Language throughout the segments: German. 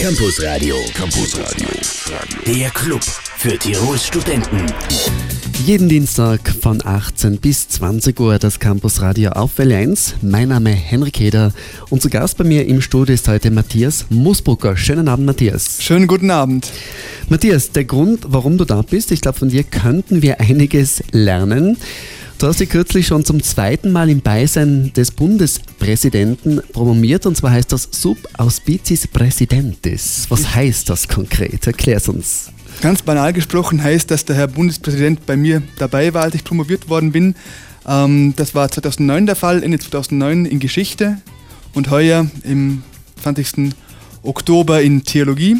Campus Radio. Campus Radio. Der Club für Tirols Studenten. Jeden Dienstag von 18 bis 20 Uhr das Campus Radio auf Welle 1. Mein Name ist Henrik Heder und zu Gast bei mir im Studio ist heute Matthias Musbrucker. Schönen Abend, Matthias. Schönen guten Abend. Matthias, der Grund, warum du da bist, ich glaube, von dir könnten wir einiges lernen. Du hast dich kürzlich schon zum zweiten Mal im Beisein des Bundespräsidenten promoviert und zwar heißt das Sub Auspiciis Präsidentis. Was heißt das konkret? Erklär's uns. Ganz banal gesprochen heißt, dass der Herr Bundespräsident bei mir dabei war, als ich promoviert worden bin. Ähm, das war 2009 der Fall, Ende 2009 in Geschichte und heuer im 20. Oktober in Theologie.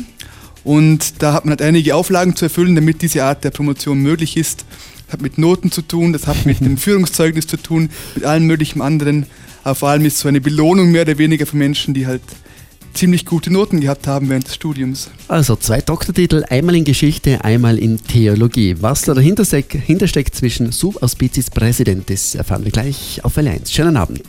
Und da hat man halt einige Auflagen zu erfüllen, damit diese Art der Promotion möglich ist. Das hat mit Noten zu tun, das hat mit dem Führungszeugnis zu tun, mit allem möglichen anderen. Aber vor allem ist es so eine Belohnung mehr oder weniger für Menschen, die halt ziemlich gute Noten gehabt haben während des Studiums. Also zwei Doktortitel, einmal in Geschichte, einmal in Theologie. Was da dahinter steckt zwischen Subauspiciis Präsidentis, erfahren wir gleich auf Welle 1. Schönen Abend.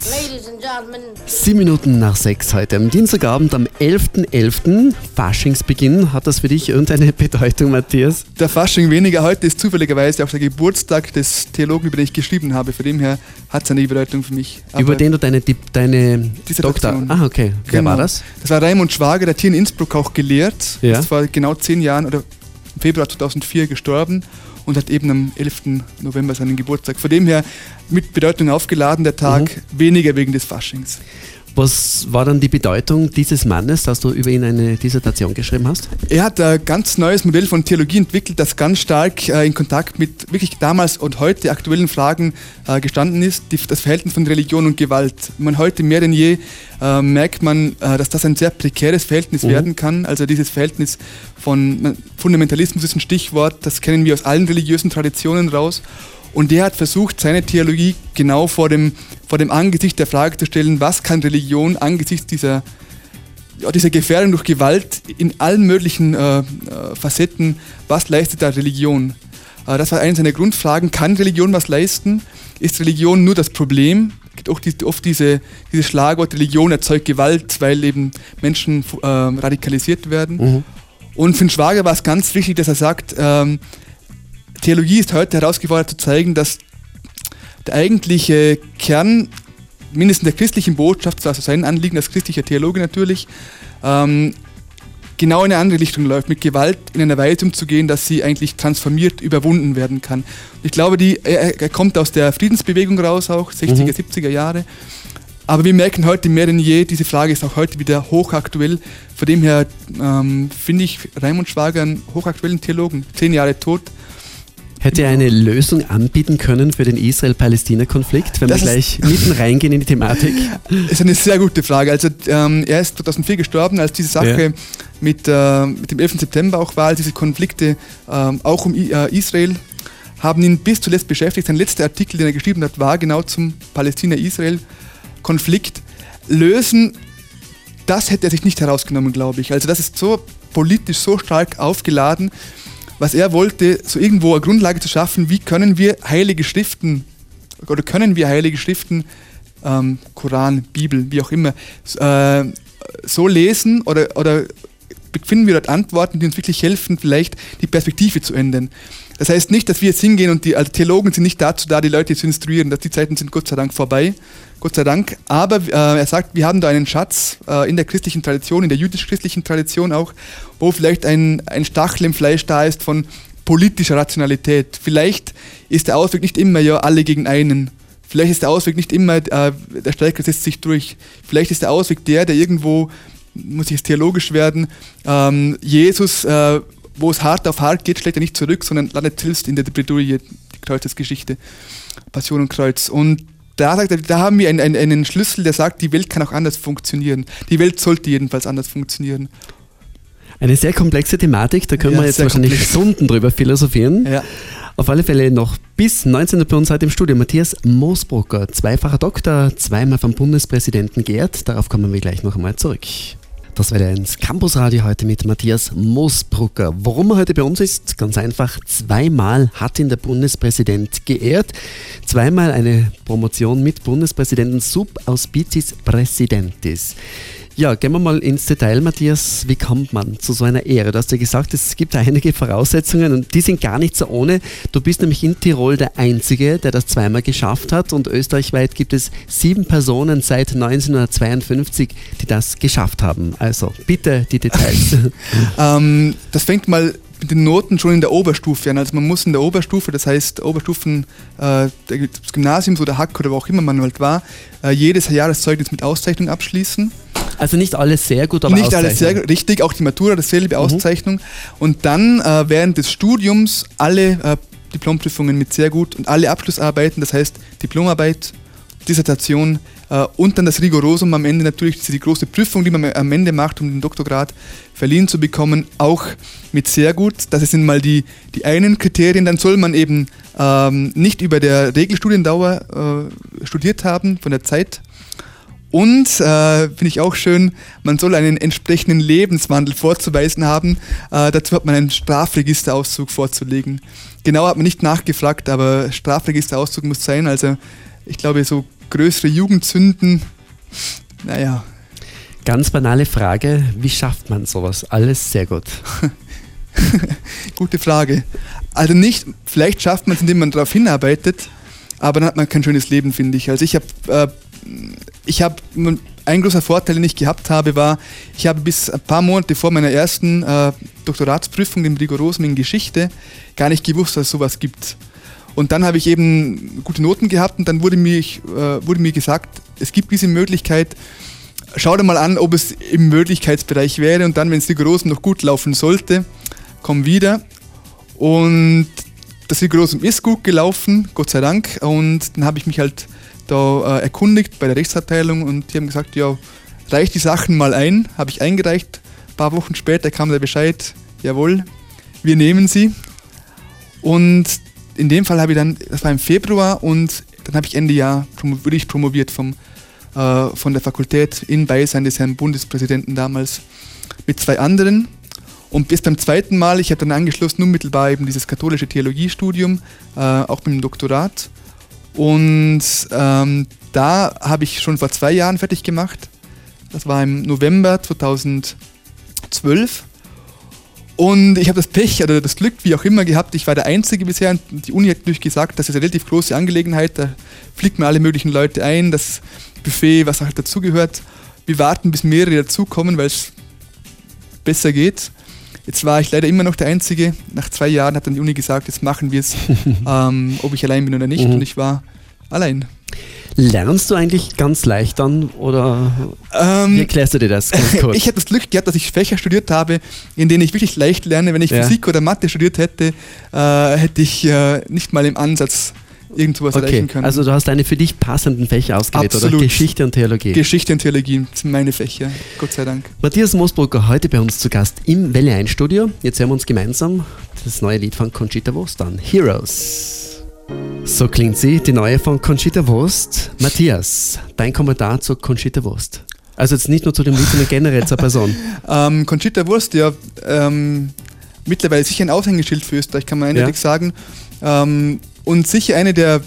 Sieben Minuten nach sechs heute am Dienstagabend am 11.11. .11. Faschingsbeginn. Hat das für dich irgendeine Bedeutung, Matthias? Der Fasching weniger. Heute ist zufälligerweise auch der Geburtstag des Theologen, über den ich geschrieben habe. Von dem her hat es eine Bedeutung für mich. Aber über den du deine, deine Doktor... Ah, okay. Wer genau. war das? Das war Raimund Schwager, der hat hier in Innsbruck auch gelehrt. Ja. Das war genau zehn Jahren oder im Februar 2004 gestorben und hat eben am 11. November seinen Geburtstag. Von dem her mit Bedeutung aufgeladen der Tag, mhm. weniger wegen des Faschings. Was war dann die Bedeutung dieses Mannes, dass du über ihn eine Dissertation geschrieben hast? Er hat ein ganz neues Modell von Theologie entwickelt, das ganz stark äh, in Kontakt mit wirklich damals und heute aktuellen Fragen äh, gestanden ist, das Verhältnis von Religion und Gewalt. Man heute mehr denn je äh, merkt man, dass das ein sehr prekäres Verhältnis mhm. werden kann. Also dieses Verhältnis von Fundamentalismus ist ein Stichwort, das kennen wir aus allen religiösen Traditionen raus. Und der hat versucht, seine Theologie genau vor dem, vor dem Angesicht der Frage zu stellen, was kann Religion angesichts dieser, ja, dieser Gefährdung durch Gewalt in allen möglichen äh, äh, Facetten, was leistet da Religion? Äh, das war eine seiner Grundfragen. Kann Religion was leisten? Ist Religion nur das Problem? Es gibt auch die, oft diese, dieses Schlagwort, Religion erzeugt Gewalt, weil eben Menschen äh, radikalisiert werden. Mhm. Und für den Schwager war es ganz wichtig, dass er sagt, ähm, Theologie ist heute herausgefordert zu zeigen, dass der eigentliche Kern, mindestens der christlichen Botschaft, also sein Anliegen als christlicher Theologe natürlich, ähm, genau in eine andere Richtung läuft, mit Gewalt in einer Weise umzugehen, dass sie eigentlich transformiert, überwunden werden kann. Ich glaube, die, er, er kommt aus der Friedensbewegung raus, auch 60er, mhm. 70er Jahre. Aber wir merken heute mehr denn je, diese Frage ist auch heute wieder hochaktuell. Von dem her ähm, finde ich Raimund Schwager einen hochaktuellen Theologen, zehn Jahre tot, Hätte er eine Lösung anbieten können für den Israel-Palästina-Konflikt, wenn das wir gleich mitten reingehen in die Thematik? Das ist eine sehr gute Frage. Also ähm, er ist 2004 gestorben, als diese Sache ja. mit, äh, mit dem 11. September auch war, als diese Konflikte äh, auch um äh, Israel haben ihn bis zuletzt beschäftigt. Sein letzter Artikel, den er geschrieben hat, war genau zum Palästina-Israel-Konflikt. Lösen, das hätte er sich nicht herausgenommen, glaube ich. Also das ist so politisch so stark aufgeladen, was er wollte, so irgendwo eine Grundlage zu schaffen, wie können wir heilige Schriften oder können wir heilige Schriften, ähm, Koran, Bibel, wie auch immer, äh, so lesen oder, oder finden wir dort Antworten, die uns wirklich helfen, vielleicht die Perspektive zu ändern. Das heißt nicht, dass wir jetzt hingehen und die also Theologen sind nicht dazu da, die Leute zu instruieren, dass die Zeiten sind Gott sei Dank vorbei, Gott sei Dank. Aber äh, er sagt, wir haben da einen Schatz äh, in der christlichen Tradition, in der jüdisch-christlichen Tradition auch, wo vielleicht ein, ein Stachel im Fleisch da ist von politischer Rationalität. Vielleicht ist der Ausweg nicht immer ja alle gegen einen. Vielleicht ist der Ausweg nicht immer, äh, der Stärker setzt sich durch. Vielleicht ist der Ausweg der, der irgendwo, muss ich jetzt theologisch werden, ähm, Jesus äh, wo es hart auf hart geht, schlägt er nicht zurück, sondern landet selbst in der Bredouille, die Kreuzesgeschichte, Passion und Kreuz. Und da, sagt er, da haben wir einen, einen, einen Schlüssel, der sagt, die Welt kann auch anders funktionieren. Die Welt sollte jedenfalls anders funktionieren. Eine sehr komplexe Thematik, da können ja, wir jetzt wahrscheinlich komplex. Stunden drüber philosophieren. Ja. Auf alle Fälle noch bis 19 Uhr bei uns heute im Studio Matthias Moosbrucker, zweifacher Doktor, zweimal vom Bundespräsidenten geehrt. Darauf kommen wir gleich noch einmal zurück. Das wäre ins Campusradio heute mit Matthias Moosbrucker. Warum er heute bei uns ist? Ganz einfach. Zweimal hat ihn der Bundespräsident geehrt. Zweimal eine Promotion mit Bundespräsidenten Sub Auspiciis Präsidentis. Ja, gehen wir mal ins Detail, Matthias. Wie kommt man zu so einer Ehre? Du hast ja gesagt, es gibt einige Voraussetzungen und die sind gar nicht so ohne. Du bist nämlich in Tirol der Einzige, der das zweimal geschafft hat und österreichweit gibt es sieben Personen seit 1952, die das geschafft haben. Also bitte die Details. ähm, das fängt mal mit den Noten schon in der Oberstufe an. Also man muss in der Oberstufe, das heißt Oberstufen, äh, des Gymnasiums oder Hack oder wo auch immer man halt war, äh, jedes Jahreszeugnis mit Auszeichnung abschließen. Also nicht alles sehr gut, aber Nicht alles sehr gut, richtig, auch die Matura, dasselbe mhm. Auszeichnung. Und dann äh, während des Studiums alle äh, Diplomprüfungen mit sehr gut und alle Abschlussarbeiten, das heißt Diplomarbeit, Dissertation äh, und dann das Rigorosum am Ende natürlich, die große Prüfung, die man am Ende macht, um den Doktorgrad verliehen zu bekommen, auch mit sehr gut. Das sind mal die, die einen Kriterien. Dann soll man eben ähm, nicht über der Regelstudiendauer äh, studiert haben, von der Zeit. Und, äh, finde ich auch schön, man soll einen entsprechenden Lebenswandel vorzuweisen haben. Äh, dazu hat man einen Strafregisterauszug vorzulegen. Genau hat man nicht nachgefragt, aber Strafregisterauszug muss sein. Also ich glaube, so größere Jugendzünden, naja. Ganz banale Frage, wie schafft man sowas? Alles sehr gut. Gute Frage. Also nicht, vielleicht schafft man es, indem man darauf hinarbeitet, aber dann hat man kein schönes Leben, finde ich. Also ich habe, äh, ich habe, ein großer Vorteil, den ich gehabt habe, war, ich habe bis ein paar Monate vor meiner ersten äh, Doktoratsprüfung, dem Rigorosen in Geschichte, gar nicht gewusst, dass es sowas gibt. Und dann habe ich eben gute Noten gehabt und dann wurde mir, äh, wurde mir gesagt, es gibt diese Möglichkeit, schau dir mal an, ob es im Möglichkeitsbereich wäre und dann, wenn es die Großen noch gut laufen sollte, komm wieder. Und das Rigorosum ist gut gelaufen, Gott sei Dank. Und dann habe ich mich halt da äh, erkundigt bei der Rechtsabteilung und die haben gesagt, ja, reich die Sachen mal ein. Habe ich eingereicht. Ein paar Wochen später kam der Bescheid, jawohl, wir nehmen sie. Und in dem Fall habe ich dann, das war im Februar und dann habe ich Ende Jahr wurde ich promoviert vom, äh, von der Fakultät in Beisein des Herrn Bundespräsidenten damals mit zwei anderen. Und bis beim zweiten Mal, ich habe dann angeschlossen unmittelbar eben dieses katholische Theologiestudium, äh, auch mit dem Doktorat. Und ähm, da habe ich schon vor zwei Jahren fertig gemacht. Das war im November 2012. Und ich habe das Pech oder das Glück, wie auch immer, gehabt. Ich war der Einzige bisher. Die Uni hat natürlich gesagt, das ist eine relativ große Angelegenheit. Da fliegt man alle möglichen Leute ein, das Buffet, was halt dazugehört. Wir warten, bis mehrere dazukommen, weil es besser geht. Jetzt war ich leider immer noch der Einzige. Nach zwei Jahren hat dann die Uni gesagt, jetzt machen wir es, ähm, ob ich allein bin oder nicht. Mhm. Und ich war allein. Lernst du eigentlich ganz leicht dann oder ähm, wie erklärst du dir das? Ich hätte das Glück gehabt, dass ich Fächer studiert habe, in denen ich wirklich leicht lerne. Wenn ich ja. Physik oder Mathe studiert hätte, äh, hätte ich äh, nicht mal im Ansatz irgendwas okay. erreichen können. Also du hast deine für dich passenden Fächer ausgewählt, Absolut. oder? Geschichte und Theologie. Geschichte und Theologie sind meine Fächer, Gott sei Dank. Matthias Moosbrucker heute bei uns zu Gast im Welle 1 Studio. Jetzt hören wir uns gemeinsam das neue Lied von Conchita Wurst an, Heroes. So klingt sie, die neue von Conchita Wurst. Matthias, dein Kommentar zu Conchita Wurst. Also jetzt nicht nur zu dem Lied, sondern generell zur Person. ähm, Conchita Wurst, ja, ähm, mittlerweile sicher ein Aushängeschild für Österreich, kann man eindeutig ja. sagen. Ähm, und sicher eine der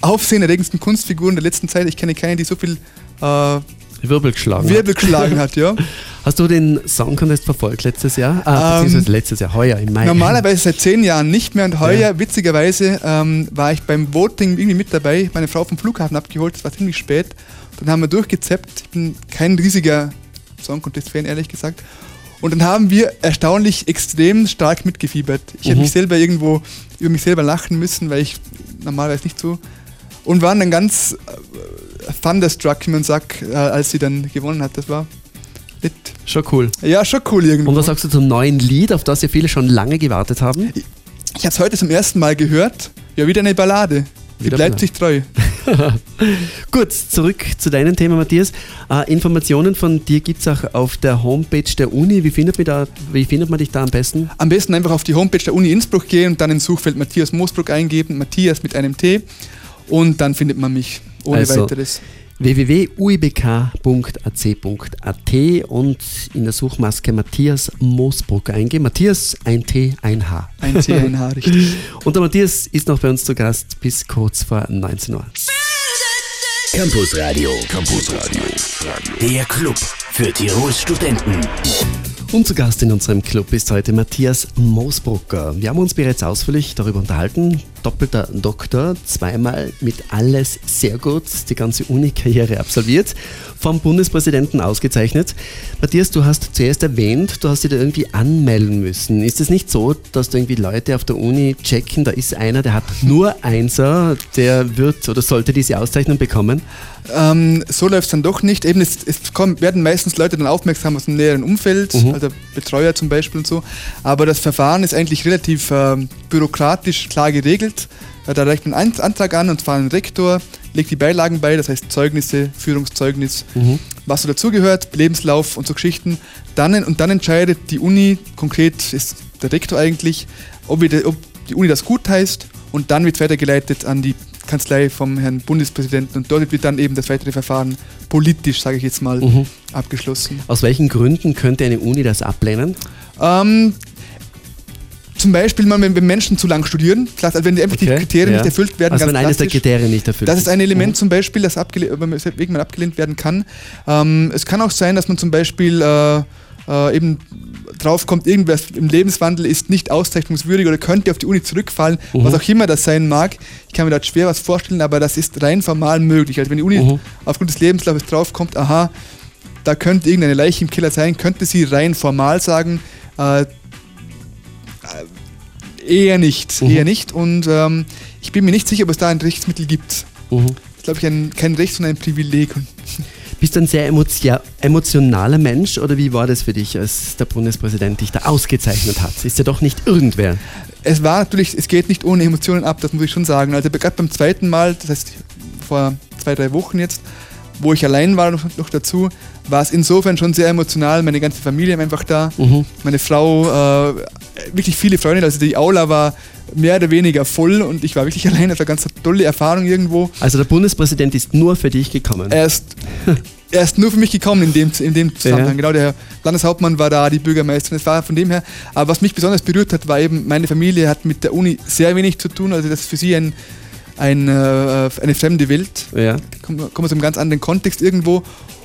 aufsehenerregendsten Kunstfiguren der letzten Zeit. Ich kenne keine, die so viel äh, Wirbel geschlagen Wirbel hat. geschlagen hat, ja. Hast du den Song Contest verfolgt letztes Jahr? Ah, ähm, letztes Jahr, heuer im Mai. Normalerweise seit zehn Jahren nicht mehr und heuer, ja. witzigerweise, ähm, war ich beim Voting irgendwie mit dabei, meine Frau vom Flughafen abgeholt, es war ziemlich spät. Dann haben wir durchgezappt. Ich bin kein riesiger Song Contest-Fan, ehrlich gesagt. Und dann haben wir erstaunlich extrem stark mitgefiebert. Ich mhm. habe mich selber irgendwo über mich selber lachen müssen, weil ich normalerweise nicht so. Und waren dann ganz äh, thunderstruck, wie man sagt, äh, als sie dann gewonnen hat. Das war nett. Schon cool. Ja, schon cool irgendwo. Und was sagst du zum neuen Lied, auf das ja viele schon lange gewartet haben? Ich, ich habe es heute zum ersten Mal gehört. Ja, wieder eine Ballade. Sie bleibt sich treu. Gut, zurück zu deinem Thema, Matthias. Äh, Informationen von dir gibt es auch auf der Homepage der Uni. Wie findet, man da, wie findet man dich da am besten? Am besten einfach auf die Homepage der Uni Innsbruck gehen und dann ins Suchfeld Matthias Moosbruck eingeben, Matthias mit einem T und dann findet man mich ohne also, weiteres www.uibk.ac.at und in der Suchmaske Matthias Moosbruck eingeben. Matthias, ein T, ein H. Ein T, ein H, richtig. Und der Matthias ist noch bei uns zu Gast bis kurz vor 19 Uhr. Campus Radio. Campus Radio. Der Club für Tirols Studenten. Und zu Gast in unserem Club ist heute Matthias Moosbrucker. Wir haben uns bereits ausführlich darüber unterhalten. Doppelter Doktor, zweimal mit alles sehr gut, die ganze Uni-Karriere absolviert, vom Bundespräsidenten ausgezeichnet. Matthias, du hast zuerst erwähnt, du hast dich da irgendwie anmelden müssen. Ist es nicht so, dass da irgendwie Leute auf der Uni checken, da ist einer, der hat nur Einser, der wird oder sollte diese Auszeichnung bekommen? Ähm, so läuft es dann doch nicht. Eben, es, es kommen, werden meistens Leute dann aufmerksam aus dem näheren Umfeld, mhm. also Betreuer zum Beispiel und so. Aber das Verfahren ist eigentlich relativ äh, bürokratisch klar geregelt. Äh, da reicht man einen Antrag an und zwar ein Rektor, legt die Beilagen bei, das heißt Zeugnisse, Führungszeugnis, mhm. was so dazugehört, Lebenslauf und so Geschichten. Dann, und dann entscheidet die Uni, konkret ist der Rektor eigentlich, ob, wir, ob die Uni das gut heißt und dann wird weitergeleitet an die Kanzlei vom Herrn Bundespräsidenten und dort wird dann eben das weitere Verfahren politisch, sage ich jetzt mal, mhm. abgeschlossen. Aus welchen Gründen könnte eine Uni das ablehnen? Ähm, zum Beispiel wenn Menschen zu lang studieren, also wenn die einfach okay, die Kriterien ja. nicht erfüllt werden. Also wenn eines der Kriterien nicht erfüllt Das ist ein Element mhm. zum Beispiel, das wegen man abgelehnt werden kann. Ähm, es kann auch sein, dass man zum Beispiel äh, äh, eben drauf kommt, irgendwas im Lebenswandel ist nicht auszeichnungswürdig oder könnte auf die Uni zurückfallen, mhm. was auch immer das sein mag. Ich kann mir da schwer was vorstellen, aber das ist rein formal möglich. Also wenn die Uni mhm. aufgrund des Lebenslaufes draufkommt, aha, da könnte irgendeine Leiche im Killer sein, könnte sie rein formal sagen, äh eher nicht, mhm. eher nicht. Und ähm, ich bin mir nicht sicher, ob es da ein Rechtsmittel gibt. Mhm. Das ist, glaube ich, ein, kein Recht, sondern ein Privileg. Bist du ein sehr emotionaler Mensch oder wie war das für dich, als der Bundespräsident dich da ausgezeichnet hat? Ist ja doch nicht irgendwer. Es war natürlich, es geht nicht ohne Emotionen ab, das muss ich schon sagen. Also gerade beim zweiten Mal, das heißt vor zwei, drei Wochen jetzt, wo ich allein war noch, noch dazu, war es insofern schon sehr emotional. Meine ganze Familie war einfach da, mhm. meine Frau, äh, wirklich viele Freunde. Also die Aula war mehr oder weniger voll und ich war wirklich allein. Das war eine ganz tolle Erfahrung irgendwo. Also der Bundespräsident ist nur für dich gekommen? Er ist, er ist nur für mich gekommen in dem, in dem Zusammenhang. Ja. Genau, der Landeshauptmann war da, die Bürgermeisterin. Es war von dem her. Aber was mich besonders berührt hat, war eben, meine Familie hat mit der Uni sehr wenig zu tun. Also das ist für sie ein, ein, äh, eine fremde Welt. Ja. Kommen aus einem ganz anderen Kontext irgendwo.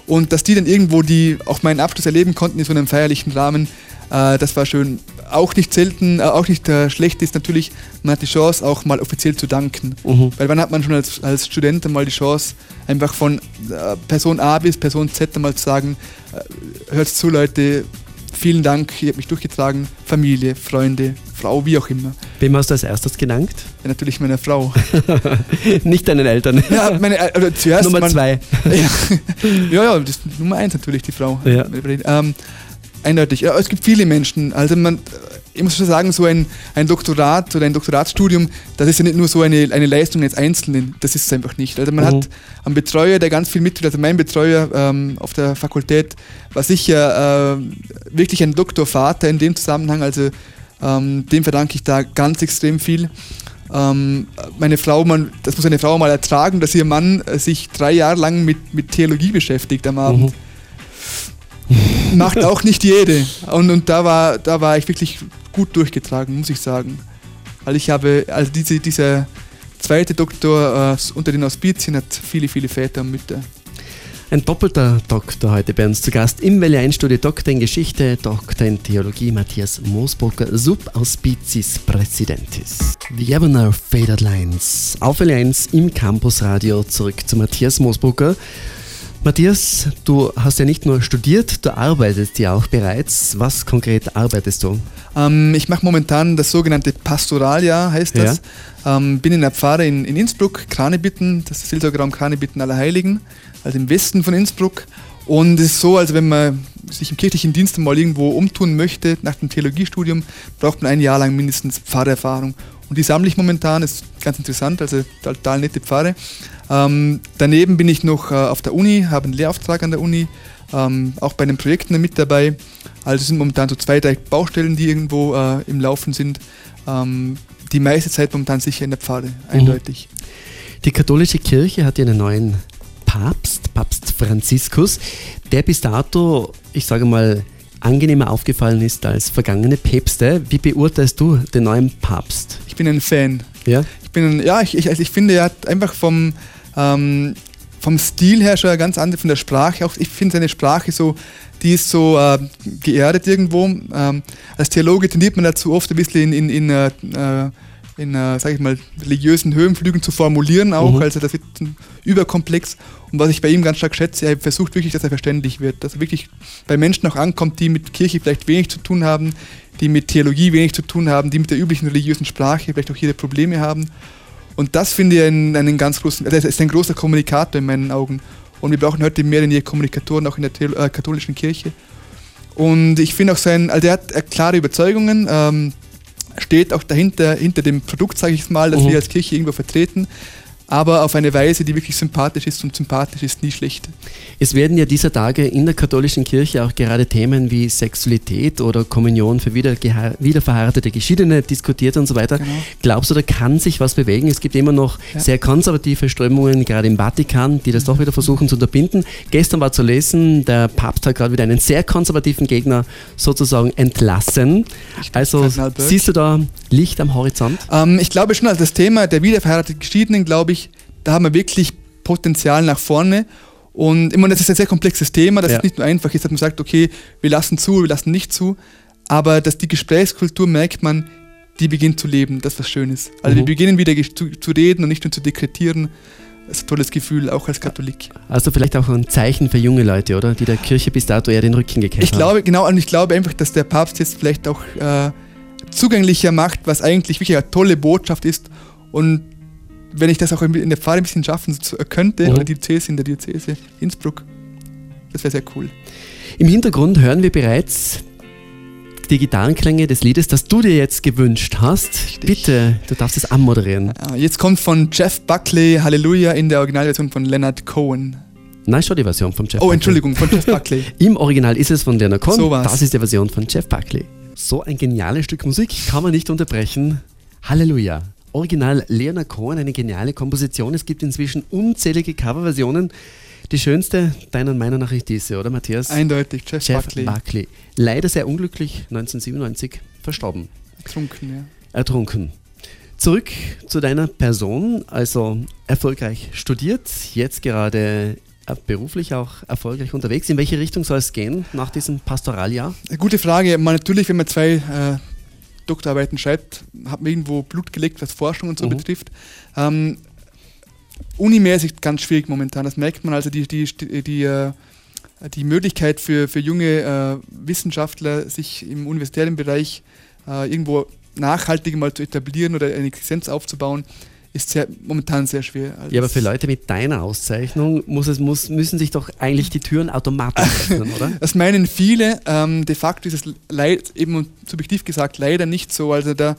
Und dass die dann irgendwo die auch meinen Abschluss erleben konnten in so einem feierlichen Rahmen, äh, das war schön. Auch nicht selten, äh, auch nicht äh, schlecht ist natürlich, man hat die Chance, auch mal offiziell zu danken. Mhm. Weil wann hat man schon als, als Student mal die Chance, einfach von äh, Person A bis Person Z mal zu sagen, äh, hört zu Leute, vielen Dank, ihr habt mich durchgetragen, Familie, Freunde, Frau, wie auch immer. Wem hast du als erstes gedankt? Ja, natürlich meiner Frau. Nicht deinen Eltern. Ja, meine, also zuerst. Nummer man, zwei. ja, ja, das Nummer eins natürlich, die Frau. Ja. Ähm, eindeutig. Ja, es gibt viele Menschen. Also man, ich muss schon sagen, so ein, ein Doktorat oder ein Doktoratsstudium, das ist ja nicht nur so eine, eine Leistung eines Einzelnen, das ist es einfach nicht. Also man mhm. hat einen Betreuer, der ganz viel mitteilt, also mein Betreuer ähm, auf der Fakultät war sicher äh, wirklich ein Doktorvater in dem Zusammenhang, also ähm, dem verdanke ich da ganz extrem viel. Ähm, meine Frau, man, das muss eine Frau mal ertragen, dass ihr Mann äh, sich drei Jahre lang mit, mit Theologie beschäftigt am Abend. Mhm macht auch nicht jede. Und, und da, war, da war ich wirklich gut durchgetragen, muss ich sagen. Weil ich habe, also diese, dieser zweite Doktor äh, unter den Auspizien hat viele, viele Väter und Mütter. Ein doppelter Doktor heute bei uns zu Gast im Welle-Einstudio, Doktor in Geschichte, Doktor in Theologie, Matthias Moosbrucker, Sub-Auspizis Präsidentis. The Ebener Faded Lines. Auf Welle 1 im Campusradio zurück zu Matthias Moosbrucker. Matthias, du hast ja nicht nur studiert, du arbeitest ja auch bereits. Was konkret arbeitest du? Ähm, ich mache momentan das sogenannte Pastoraljahr, heißt das. Ja. Ähm, bin in der Pfarre in, in Innsbruck, Kranebitten, das ist Seelsorgeraum Kranebitten aller Heiligen, also im Westen von Innsbruck. Und es ist so, als wenn man sich im kirchlichen Dienst mal irgendwo umtun möchte, nach dem Theologiestudium, braucht man ein Jahr lang mindestens Pfarrerfahrung. Und die sammle ich momentan, ist ganz interessant, also total nette Pfarre. Ähm, daneben bin ich noch äh, auf der Uni, habe einen Lehrauftrag an der Uni, ähm, auch bei den Projekten mit dabei. Also sind momentan so zwei, drei Baustellen, die irgendwo äh, im Laufen sind. Ähm, die meiste Zeit momentan sicher in der Pfarre, mhm. eindeutig. Die katholische Kirche hat ja einen neuen Papst, Papst Franziskus, der bis dato, ich sage mal, angenehmer aufgefallen ist als vergangene Päpste. Wie beurteilst du den neuen Papst? Ich bin ein Fan. Ja? Ich bin, ja, ich, ich, also ich finde, er hat einfach vom, ähm, vom Stil her schon ganz anders, von der Sprache auch. Ich finde seine Sprache so, die ist so äh, geerdet irgendwo. Ähm, als Theologe tendiert man dazu oft ein bisschen in, in, in, äh, in äh, sag ich mal, religiösen Höhenflügen zu formulieren auch. Mhm. Also das wird überkomplex. Und was ich bei ihm ganz stark schätze, er versucht wirklich, dass er verständlich wird. Dass er wirklich bei Menschen auch ankommt, die mit Kirche vielleicht wenig zu tun haben, die mit Theologie wenig zu tun haben, die mit der üblichen religiösen Sprache vielleicht auch hier Probleme haben. Und das finde ich einen, einen ganz großen, das ist ein großer Kommunikator in meinen Augen. Und wir brauchen heute mehr denn je Kommunikatoren, auch in der äh, katholischen Kirche. Und ich finde auch sein, also er hat klare Überzeugungen, ähm, steht auch dahinter, hinter dem Produkt, sage ich mal, das mhm. wir als Kirche irgendwo vertreten aber auf eine Weise, die wirklich sympathisch ist und sympathisch ist nie schlecht. Es werden ja dieser Tage in der katholischen Kirche auch gerade Themen wie Sexualität oder Kommunion für wieder, wiederverheiratete Geschiedene diskutiert und so weiter. Genau. Glaubst du, da kann sich was bewegen? Es gibt immer noch ja. sehr konservative Strömungen, gerade im Vatikan, die das doch wieder versuchen zu unterbinden. Gestern war zu lesen, der Papst hat gerade wieder einen sehr konservativen Gegner sozusagen entlassen. Also siehst du da Licht am Horizont? Ähm, ich glaube schon, also das Thema der wiederverheirateten Geschiedenen, glaube ich, da haben wir wirklich Potenzial nach vorne. Und immer, das ist ein sehr komplexes Thema, das ja. ist nicht nur einfach ist, dass man sagt, okay, wir lassen zu, wir lassen nicht zu, aber dass die Gesprächskultur merkt man, die beginnt zu leben, das ist was Schönes. Also mhm. wir beginnen wieder zu, zu, reden und nicht nur zu dekretieren. Das ist ein tolles Gefühl, auch als Katholik. Also vielleicht auch ein Zeichen für junge Leute, oder? Die der Kirche bis dato eher den Rücken gekehrt ich haben. Glaube, genau, und ich glaube einfach, dass der Papst jetzt vielleicht auch äh, zugänglicher macht, was eigentlich wirklich eine tolle Botschaft ist und wenn ich das auch in der Pfarre ein bisschen schaffen könnte, mhm. oder die Diözese in der Diözese Innsbruck, das wäre sehr cool. Im Hintergrund hören wir bereits die Gitarrenklänge des Liedes, das du dir jetzt gewünscht hast. Richtig. Bitte, du darfst es anmoderieren. Jetzt kommt von Jeff Buckley Halleluja in der Originalversion von Leonard Cohen. Nein, schon die Version von Jeff Oh, Buckley. Entschuldigung, von Jeff Buckley. Im Original ist es von Leonard Cohen. So das ist die Version von Jeff Buckley. So ein geniales Stück Musik kann man nicht unterbrechen. Halleluja. Original Leonard Cohen, eine geniale Komposition. Es gibt inzwischen unzählige Coverversionen. Die schönste deiner Meinung nach ist diese, oder Matthias? Eindeutig, Jeff, Jeff Buckley. Buckley. Leider sehr unglücklich, 1997 verstorben. Ertrunken, ja. Ertrunken. Zurück zu deiner Person, also erfolgreich studiert, jetzt gerade beruflich auch erfolgreich unterwegs. In welche Richtung soll es gehen nach diesem Pastoraljahr? Gute Frage. Man, natürlich, wenn man zwei äh, Doktorarbeiten schreibt, hat man irgendwo Blut gelegt, was Forschung und so mhm. betrifft. Ähm, Unimäßig ganz schwierig momentan. Das merkt man also die, die, die, die, äh, die Möglichkeit für, für junge äh, Wissenschaftler, sich im universitären Bereich äh, irgendwo nachhaltig mal zu etablieren oder eine Existenz aufzubauen, ist sehr, momentan sehr schwer. Ja, aber für Leute mit deiner Auszeichnung muss es, muss, müssen sich doch eigentlich die Türen automatisch öffnen, oder? Das meinen viele. Ähm, de facto ist es leid, eben subjektiv gesagt leider nicht so. Also da,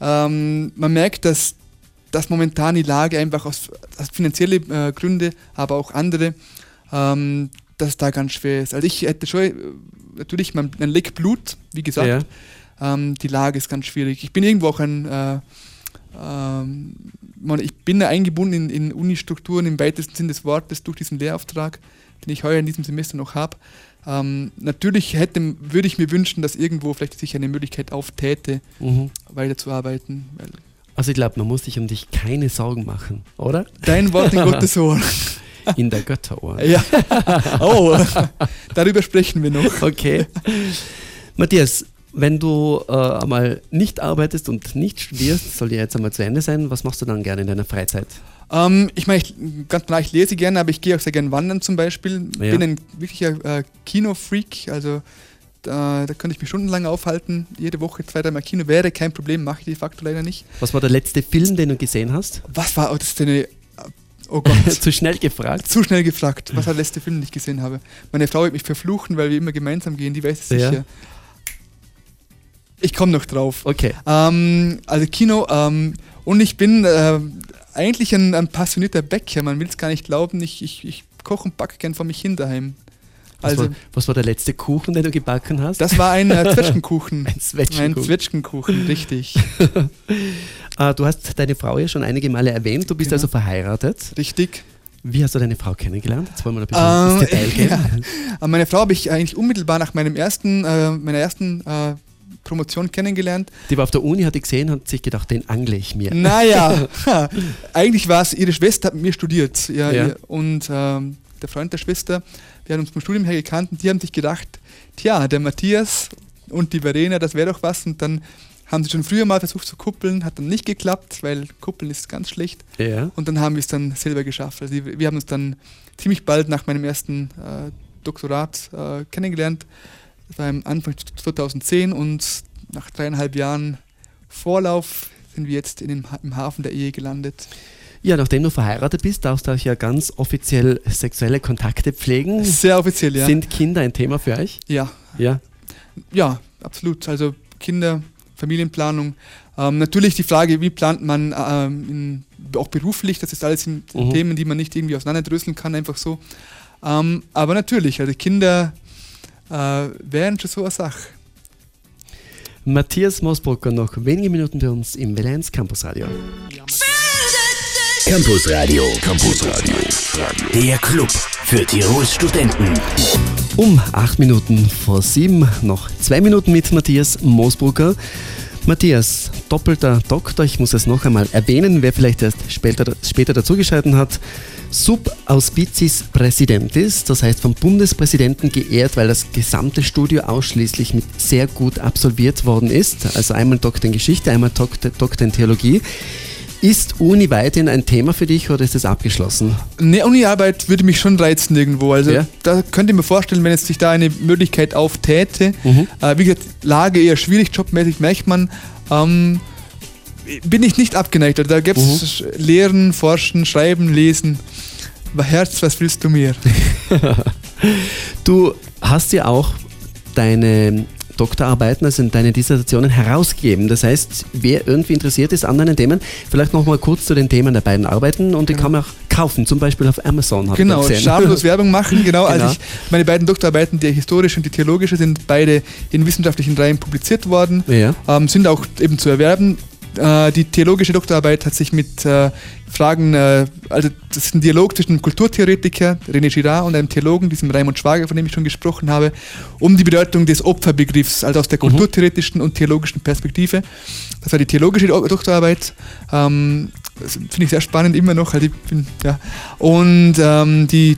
ähm, man merkt, dass, dass momentan die Lage einfach aus, aus finanzielle äh, Gründe, aber auch andere, ähm, dass da ganz schwer ist. Also ich hätte schon äh, natürlich mein, ein Leck Blut, wie gesagt. Ja. Ähm, die Lage ist ganz schwierig. Ich bin irgendwo auch ein äh, ähm, ich bin da eingebunden in, in Uni-Strukturen im weitesten Sinn des Wortes durch diesen Lehrauftrag, den ich heuer in diesem Semester noch habe. Ähm, natürlich hätte, würde ich mir wünschen, dass irgendwo vielleicht sich eine Möglichkeit auftäte, mhm. weiterzuarbeiten. also ich glaube, man muss sich um dich keine Sorgen machen, oder? Dein Wort in Gottes Ohr. In der Götterohr. Ja. Oh, darüber sprechen wir noch. Okay. Matthias, wenn du äh, einmal nicht arbeitest und nicht studierst, soll ja jetzt einmal zu Ende sein, was machst du dann gerne in deiner Freizeit? Ähm, ich meine, ganz klar, ich lese gerne, aber ich gehe auch sehr gerne wandern zum Beispiel. Ja. Bin ein wirklicher äh, Kinofreak, also da, da könnte ich mich stundenlang aufhalten. Jede Woche zwei, dreimal Kino wäre kein Problem, mache ich de facto leider nicht. Was war der letzte Film, den du gesehen hast? Was war, oh, das ist eine Oh Gott. Zu schnell gefragt? Zu schnell gefragt, was war der letzte Film, den ich gesehen habe. Meine Frau wird mich verfluchen, weil wir immer gemeinsam gehen, die weiß es ja. sicher. Ich komme noch drauf. Okay. Ähm, also Kino, ähm, und ich bin äh, eigentlich ein, ein, passionierter Bäcker, man will es gar nicht glauben. Ich, ich, ich koche und backe gern vor mich hin daheim. Was, also, war, was war der letzte Kuchen, den du gebacken hast? Das war ein äh, Zwetschgenkuchen. ein Zwetschgenkuchen. Ein Zwetschgenkuchen, richtig. äh, du hast deine Frau ja schon einige Male erwähnt, du bist genau. also verheiratet. Richtig. Wie hast du deine Frau kennengelernt? Jetzt wollen wir ein bisschen ähm, Detail gehen. Ja. Meine Frau habe ich eigentlich unmittelbar nach meinem ersten, äh, meiner ersten äh, Promotion kennengelernt. Die war auf der Uni, hat die gesehen, hat sich gedacht, den angle ich mir. Naja, eigentlich war es, ihre Schwester hat mit mir studiert. Ja, ja. Und ähm, der Freund der Schwester, wir haben uns vom Studium her gekannt und die haben sich gedacht, tja, der Matthias und die Verena, das wäre doch was. Und dann haben sie schon früher mal versucht zu kuppeln, hat dann nicht geklappt, weil kuppeln ist ganz schlecht. Ja. Und dann haben wir es dann selber geschafft. Also wir haben uns dann ziemlich bald nach meinem ersten äh, Doktorat äh, kennengelernt. Das war am Anfang 2010 und nach dreieinhalb Jahren Vorlauf sind wir jetzt in dem, im Hafen der Ehe gelandet. Ja, nachdem du verheiratet bist, darfst du euch ja ganz offiziell sexuelle Kontakte pflegen. Sehr offiziell, ja. Sind Kinder ein Thema für euch? Ja. Ja. Ja, absolut. Also Kinder, Familienplanung. Ähm, natürlich die Frage, wie plant man ähm, in, auch beruflich, das ist alles in, mhm. Themen, die man nicht irgendwie auseinanderdröseln kann, einfach so. Ähm, aber natürlich, also Kinder äh, wären schon so eine Sache. Matthias Mosbrucker noch wenige Minuten bei uns im Valenz Campus Radio. Campus Radio. Campus Radio. Der Club für Tirols Studenten. Um acht Minuten vor sieben noch zwei Minuten mit Matthias Mosbrucker. Matthias, doppelter Doktor, ich muss es noch einmal erwähnen, wer vielleicht erst später, später dazugeschalten hat. Sub auspiciis Präsidentis, das heißt vom Bundespräsidenten geehrt, weil das gesamte Studio ausschließlich mit sehr gut absolviert worden ist. Also einmal Doktor in Geschichte, einmal Doktor, Doktor in Theologie. Ist Uni weiterhin ein Thema für dich oder ist es abgeschlossen? Ne, Uni-Arbeit würde mich schon reizen irgendwo. Also ja? da könnte ich mir vorstellen, wenn jetzt sich da eine Möglichkeit auftäte. Mhm. Äh, wie gesagt, Lage eher schwierig, jobmäßig merkt man. Ähm, bin ich nicht abgeneigt. Also da gibt es mhm. Lehren, Forschen, Schreiben, Lesen. Herz, was willst du mir? du hast ja auch deine Doktorarbeiten, also deine Dissertationen herausgegeben. Das heißt, wer irgendwie interessiert ist an deinen Themen, vielleicht nochmal kurz zu den Themen der beiden Arbeiten und die genau. kann man auch kaufen, zum Beispiel auf Amazon. Genau, schamlos Werbung machen, genau. genau. Also ich, meine beiden Doktorarbeiten, die historische und die theologische, sind beide in wissenschaftlichen Reihen publiziert worden, ja. ähm, sind auch eben zu erwerben. Äh, die theologische Doktorarbeit hat sich mit äh, Fragen, äh, also das ist ein Dialog zwischen einem Kulturtheoretiker, René Girard, und einem Theologen, diesem Raimund Schwager, von dem ich schon gesprochen habe, um die Bedeutung des Opferbegriffs, also aus der mhm. kulturtheoretischen und theologischen Perspektive. Das war die theologische Doktorarbeit. Ähm, Finde ich sehr spannend immer noch. Also bin, ja. Und ähm, die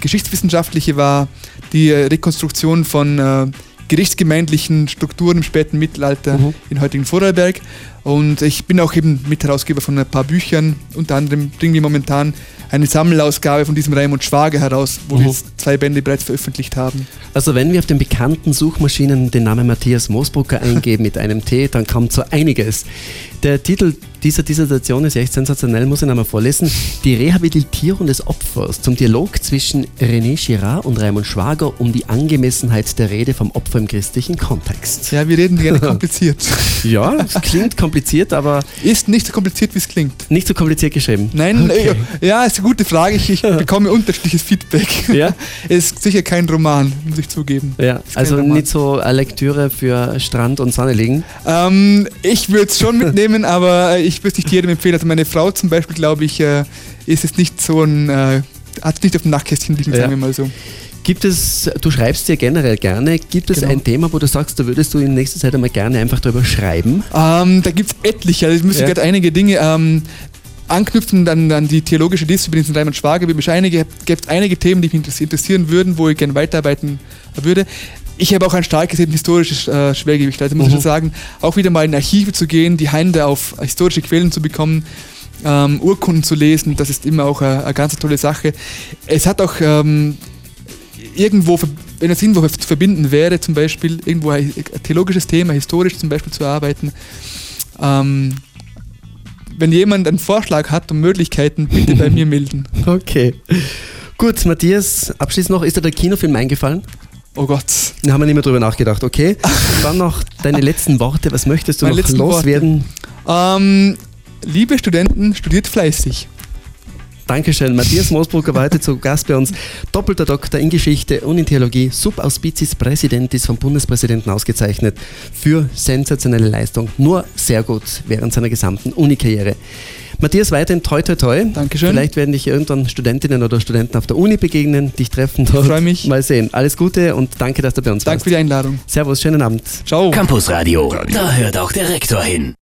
geschichtswissenschaftliche war die Rekonstruktion von äh, gerichtsgemeindlichen Strukturen im späten Mittelalter mhm. in heutigen Vorarlberg. Und ich bin auch eben Mitherausgeber von ein paar Büchern. Unter anderem bringen wir momentan eine Sammelausgabe von diesem Raimund Schwager heraus, wo mhm. wir zwei Bände bereits veröffentlicht haben. Also wenn wir auf den bekannten Suchmaschinen den Namen Matthias Moosbrucker eingeben mit einem T, dann kommt so einiges. Der Titel dieser Dissertation ist echt sensationell, muss ich einmal vorlesen. Die Rehabilitierung des Opfers zum Dialog zwischen René Girard und Raimund Schwager um die Angemessenheit der Rede vom Opfer im christlichen Kontext. Ja, wir reden gerne kompliziert. ja, es klingt kompliziert, aber... Ist nicht so kompliziert, wie es klingt. Nicht so kompliziert geschrieben? Nein, okay. Äh, ja, ist eine gute Frage. Ich, ich bekomme unterschiedliches Feedback. Ja? ist sicher kein Roman, muss ich zugeben. Ja, also nicht so eine Lektüre für Strand und Sonne liegen? Ähm, ich würde es schon mitnehmen, aber ich ich würde es nicht jedem empfehlen. Also meine Frau zum Beispiel, glaube ich, äh, ist es nicht so ein, äh, hat es nicht auf dem Nachtkästchen liegen, ja. sagen wir mal so. Gibt es, du schreibst ja generell gerne, gibt es genau. ein Thema, wo du sagst, da würdest du in nächster Zeit einmal gerne einfach darüber schreiben? Ähm, da gibt es etliche, also ich müsste ja. gerade einige Dinge ähm, anknüpfen an, an die theologische Disziplin von Raimund Schwager. Gibt es einige, einige Themen, die mich interessieren würden, wo ich gerne weiterarbeiten würde ich habe auch ein starkes historisches äh, Schwergewicht. Also muss mhm. ich sagen, auch wieder mal in Archive zu gehen, die Hände auf historische Quellen zu bekommen, ähm, Urkunden zu lesen, das ist immer auch eine, eine ganz tolle Sache. Es hat auch ähm, irgendwo, wenn es irgendwo zu verbinden wäre, zum Beispiel irgendwo ein theologisches Thema, historisch zum Beispiel zu erarbeiten. Ähm, wenn jemand einen Vorschlag hat und Möglichkeiten, bitte bei mir melden. Okay. Gut, Matthias, abschließend noch, ist dir der Kinofilm eingefallen? Oh Gott. Da haben wir nicht mehr drüber nachgedacht. Okay. Dann noch deine letzten Worte. Was möchtest du Meine noch loswerden? Ähm, liebe Studenten, studiert fleißig. Dankeschön. Matthias Moosbrucker war heute zu Gast bei uns. Doppelter Doktor in Geschichte und in Theologie, Subauspiciis Präsidentis vom Bundespräsidenten ausgezeichnet für sensationelle Leistung. Nur sehr gut während seiner gesamten Unikarriere. Matthias, weiterhin toi toi toi. Dankeschön. Vielleicht werden dich irgendwann Studentinnen oder Studenten auf der Uni begegnen, dich treffen dort. Ich freue mich. Mal sehen. Alles Gute und danke, dass du bei uns Danke warst. Danke für die Einladung. Servus, schönen Abend. Ciao. Campus Radio. Da hört auch der Rektor hin.